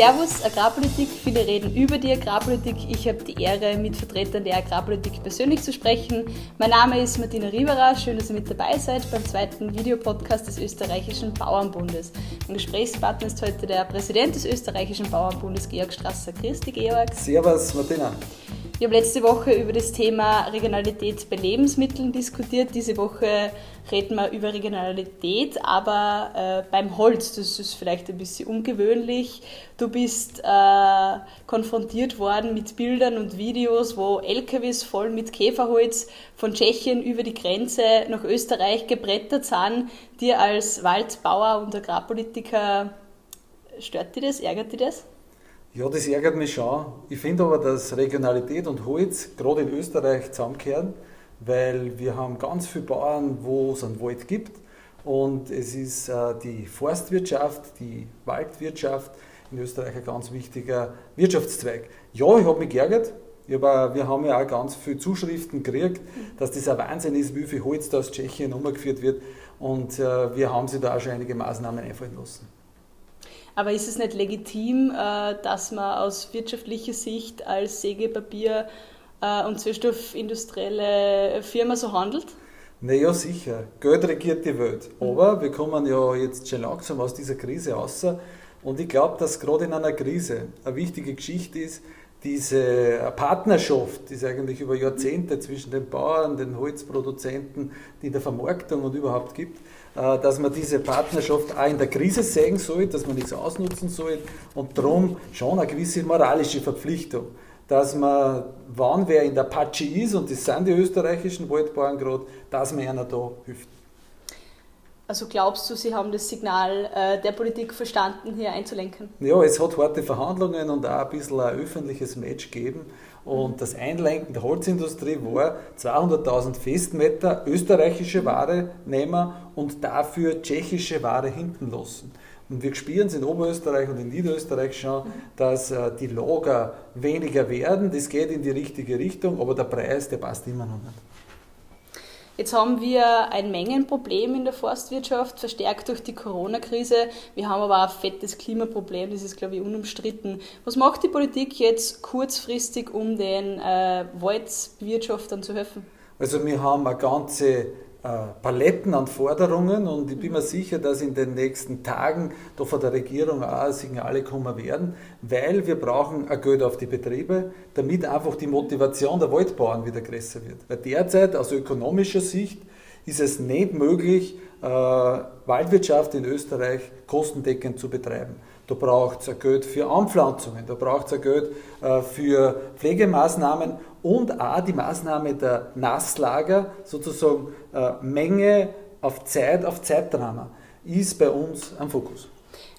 Servus Agrarpolitik. Viele reden über die Agrarpolitik. Ich habe die Ehre, mit Vertretern der Agrarpolitik persönlich zu sprechen. Mein Name ist Martina Rieberer. Schön, dass ihr mit dabei seid beim zweiten Videopodcast des österreichischen Bauernbundes. Mein Gesprächspartner ist heute der Präsident des österreichischen Bauernbundes, Georg Strasser. Christi, Georg. Servus, Martina. Wir haben letzte Woche über das Thema Regionalität bei Lebensmitteln diskutiert. Diese Woche reden wir über Regionalität, aber äh, beim Holz. Das ist vielleicht ein bisschen ungewöhnlich. Du bist äh, konfrontiert worden mit Bildern und Videos, wo LKWs voll mit Käferholz von Tschechien über die Grenze nach Österreich gebrettert sind. Dir als Waldbauer und Agrarpolitiker, stört dich das? Ärgert dich das? Ja, das ärgert mich schon. Ich finde aber, dass Regionalität und Holz gerade in Österreich zusammenkehren, weil wir haben ganz viele Bauern, wo es einen Wald gibt. Und es ist äh, die Forstwirtschaft, die Waldwirtschaft in Österreich ein ganz wichtiger Wirtschaftszweig. Ja, ich habe mich geärgert. Aber wir haben ja auch ganz viele Zuschriften gekriegt, dass das ein Wahnsinn ist, wie viel Holz da aus Tschechien umgeführt wird. Und äh, wir haben sie da auch schon einige Maßnahmen einfallen lassen. Aber ist es nicht legitim, äh, dass man aus wirtschaftlicher Sicht als Sägepapier- äh, und Zellstoffindustrielle Firma so handelt? Naja, sicher. Geld regiert die Welt. Aber wir kommen ja jetzt schon langsam aus dieser Krise raus. Und ich glaube, dass gerade in einer Krise eine wichtige Geschichte ist, diese Partnerschaft, die es eigentlich über Jahrzehnte zwischen den Bauern, den Holzproduzenten, die der Vermarktung und überhaupt gibt, äh, dass man diese Partnerschaft auch in der Krise sehen soll, dass man nichts ausnutzen soll und darum schon eine gewisse moralische Verpflichtung, dass man, wann wer in der Apache ist, und das sind die österreichischen Waldbauern gerade, dass man einer da hilft. Also glaubst du, Sie haben das Signal äh, der Politik verstanden, hier einzulenken? Ja, es hat harte Verhandlungen und auch ein bisschen ein öffentliches Match gegeben. Und das Einlenken der Holzindustrie war 200.000 Festmeter österreichische Ware nehmen und dafür tschechische Ware hinten lassen. Und wir spüren es in Oberösterreich und in Niederösterreich schon, dass äh, die Lager weniger werden. Das geht in die richtige Richtung, aber der Preis, der passt immer noch nicht. Jetzt haben wir ein Mengenproblem in der Forstwirtschaft, verstärkt durch die Corona-Krise. Wir haben aber auch ein fettes Klimaproblem, das ist, glaube ich, unumstritten. Was macht die Politik jetzt kurzfristig, um den äh, Waldbewirtschaftern zu helfen? Also wir haben eine ganze Paletten an Forderungen und ich bin mir sicher, dass in den nächsten Tagen da von der Regierung auch Signale kommen werden, weil wir brauchen ein Geld auf die Betriebe, damit einfach die Motivation der Waldbauern wieder größer wird. Weil derzeit aus ökonomischer Sicht ist es nicht möglich, äh, Waldwirtschaft in Österreich kostendeckend zu betreiben. Da braucht es Geld für Anpflanzungen, da braucht es Geld äh, für Pflegemaßnahmen und auch die Maßnahme der Nasslager, sozusagen äh, Menge auf Zeit, auf Zeitdrama, ist bei uns am Fokus.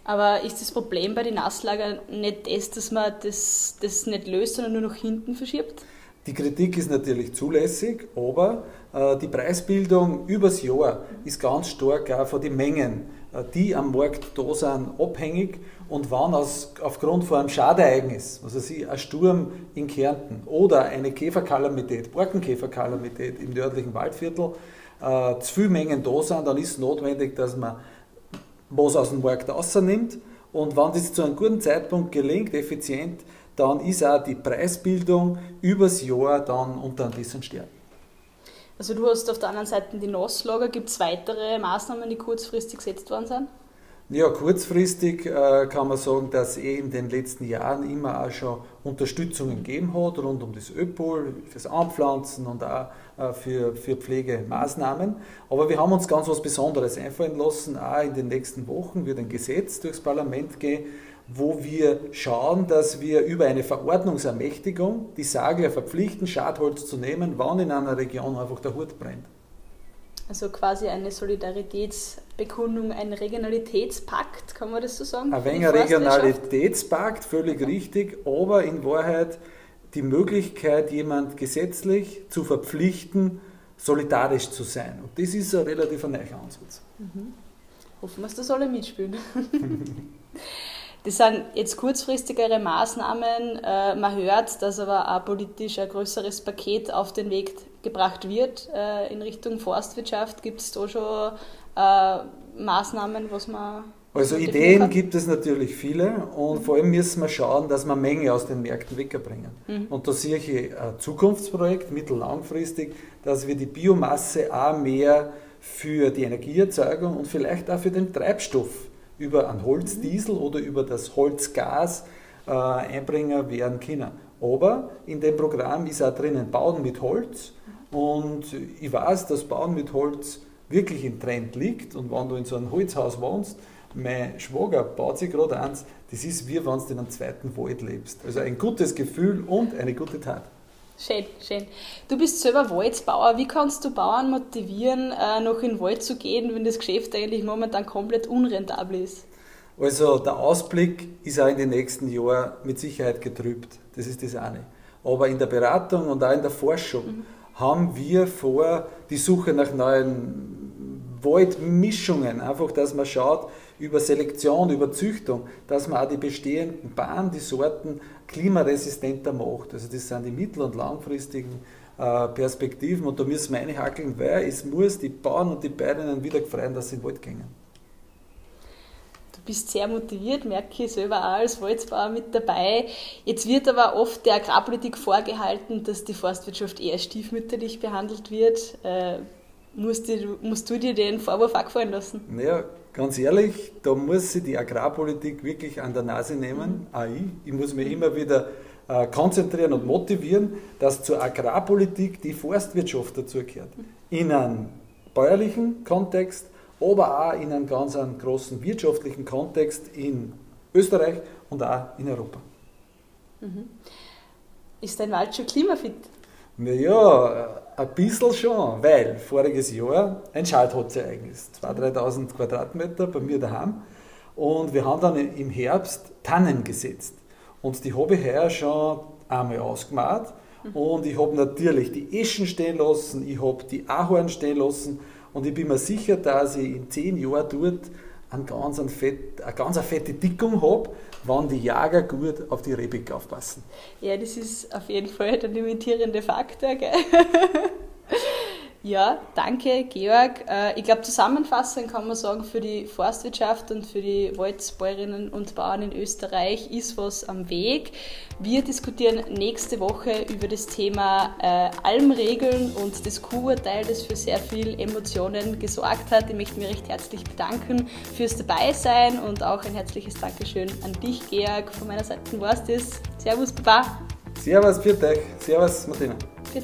Aber ist das Problem bei den Nasslagern nicht das, dass man das, das nicht löst, sondern nur nach hinten verschiebt? Die Kritik ist natürlich zulässig, aber äh, die Preisbildung übers Jahr ist ganz stark auch von den Mengen, die am Markt da sind, abhängig. Und wann aus, aufgrund von einem Schadereignis, also sie ein Sturm in Kärnten oder eine Käferkalamität, Borkenkäferkalamität im nördlichen Waldviertel, äh, zu viele Mengen da sind, dann ist es notwendig, dass man was aus dem Markt rausnimmt. Und wenn das zu einem guten Zeitpunkt gelingt, effizient, dann ist auch die Preisbildung übers Jahr dann unter bisschen stärker. Also du hast auf der anderen Seite die Nasslager. Gibt es weitere Maßnahmen, die kurzfristig gesetzt worden sind? Ja, kurzfristig äh, kann man sagen, dass es eh in den letzten Jahren immer auch schon Unterstützungen gegeben hat, rund um das Öpol, fürs Anpflanzen und auch äh, für, für Pflegemaßnahmen. Aber wir haben uns ganz was Besonderes einfallen lassen. Auch in den nächsten Wochen wird ein Gesetz durchs Parlament gehen, wo wir schauen, dass wir über eine Verordnungsermächtigung die Sagler verpflichten, Schadholz zu nehmen, wann in einer Region einfach der Hut brennt. Also quasi eine Solidaritätsbekundung, ein Regionalitätspakt, kann man das so sagen? Ein wenig Regionalitätspakt, völlig richtig, aber in Wahrheit die Möglichkeit, jemand gesetzlich zu verpflichten, solidarisch zu sein. Und das ist ein relativ neuer Ansatz. Mhm. Hoffen wir, dass das alle mitspielen. Das sind jetzt kurzfristigere Maßnahmen. Äh, man hört, dass aber auch politisch ein größeres Paket auf den Weg gebracht wird äh, in Richtung Forstwirtschaft. Gibt es da schon äh, Maßnahmen, was man Also Ideen gibt es natürlich viele und mhm. vor allem müssen wir schauen, dass wir Menge aus den Märkten wegbringen. Mhm. Und da sehe ich ein Zukunftsprojekt, mittellangfristig, dass wir die Biomasse auch mehr für die Energieerzeugung und vielleicht auch für den Treibstoff über einen Holzdiesel oder über das Holzgas äh, Einbringer werden können. Aber in dem Programm ist auch drinnen Bauen mit Holz und ich weiß, dass Bauen mit Holz wirklich im Trend liegt und wenn du in so einem Holzhaus wohnst, mein Schwager baut sich gerade eins, das ist wie wenn du in einem zweiten Wald lebst. Also ein gutes Gefühl und eine gute Tat. Schön, schön. Du bist selber Waldbauer. Wie kannst du Bauern motivieren, äh, noch in den Wald zu gehen, wenn das Geschäft eigentlich momentan komplett unrentabel ist? Also der Ausblick ist auch in den nächsten Jahren mit Sicherheit getrübt. Das ist das eine. Aber in der Beratung und auch in der Forschung mhm. haben wir vor, die Suche nach neuen Waldmischungen, einfach, dass man schaut, über Selektion, über Züchtung, dass man auch die bestehenden Bahnen, die Sorten klimaresistenter macht. Also das sind die mittel- und langfristigen äh, Perspektiven und da müssen wir einhakeln, weil es muss die Bauern und die Bäuerinnen wieder gefreien, dass sie in den Wald gehen. Du bist sehr motiviert, merke ich selber auch als Waldbauer mit dabei. Jetzt wird aber oft der Agrarpolitik vorgehalten, dass die Forstwirtschaft eher stiefmütterlich behandelt wird. Äh, musst, du, musst du dir den Vorwurf auch gefallen lassen? Naja, ganz ehrlich, da muss sich die Agrarpolitik wirklich an der Nase nehmen, mhm. auch ich. Ich muss mich immer wieder äh, konzentrieren und motivieren, dass zur Agrarpolitik die Forstwirtschaft dazugehört. In einem bäuerlichen Kontext, aber auch in einem ganz einen großen wirtschaftlichen Kontext in Österreich und auch in Europa. Mhm. Ist dein Wald schon klimafit? Naja, ein bisschen schon, weil voriges Jahr ein Schaltholzereignis, 2.000, 3.000 Quadratmeter bei mir daheim. Und wir haben dann im Herbst Tannen gesetzt. Und die habe ich heuer schon einmal ausgemacht. Und ich habe natürlich die Eschen stehen lassen, ich habe die Ahorn stehen lassen. Und ich bin mir sicher, dass ich in zehn Jahren dort einen ganz, einen fett, eine ganz fette Dickung habe, wann die Jager gut auf die Rebig aufpassen. Ja, das ist auf jeden Fall der limitierende Faktor. Gell? Ja, danke, Georg. Äh, ich glaube, zusammenfassend kann man sagen, für die Forstwirtschaft und für die Waldbäuerinnen und Bauern in Österreich ist was am Weg. Wir diskutieren nächste Woche über das Thema äh, Almregeln und das Q-Urteil, das für sehr viel Emotionen gesorgt hat. Ich möchte mich recht herzlich bedanken fürs Dabeisein und auch ein herzliches Dankeschön an dich, Georg. Von meiner Seite war es das. Servus, Baba. Servus, dich. Servus, Martina. Dich.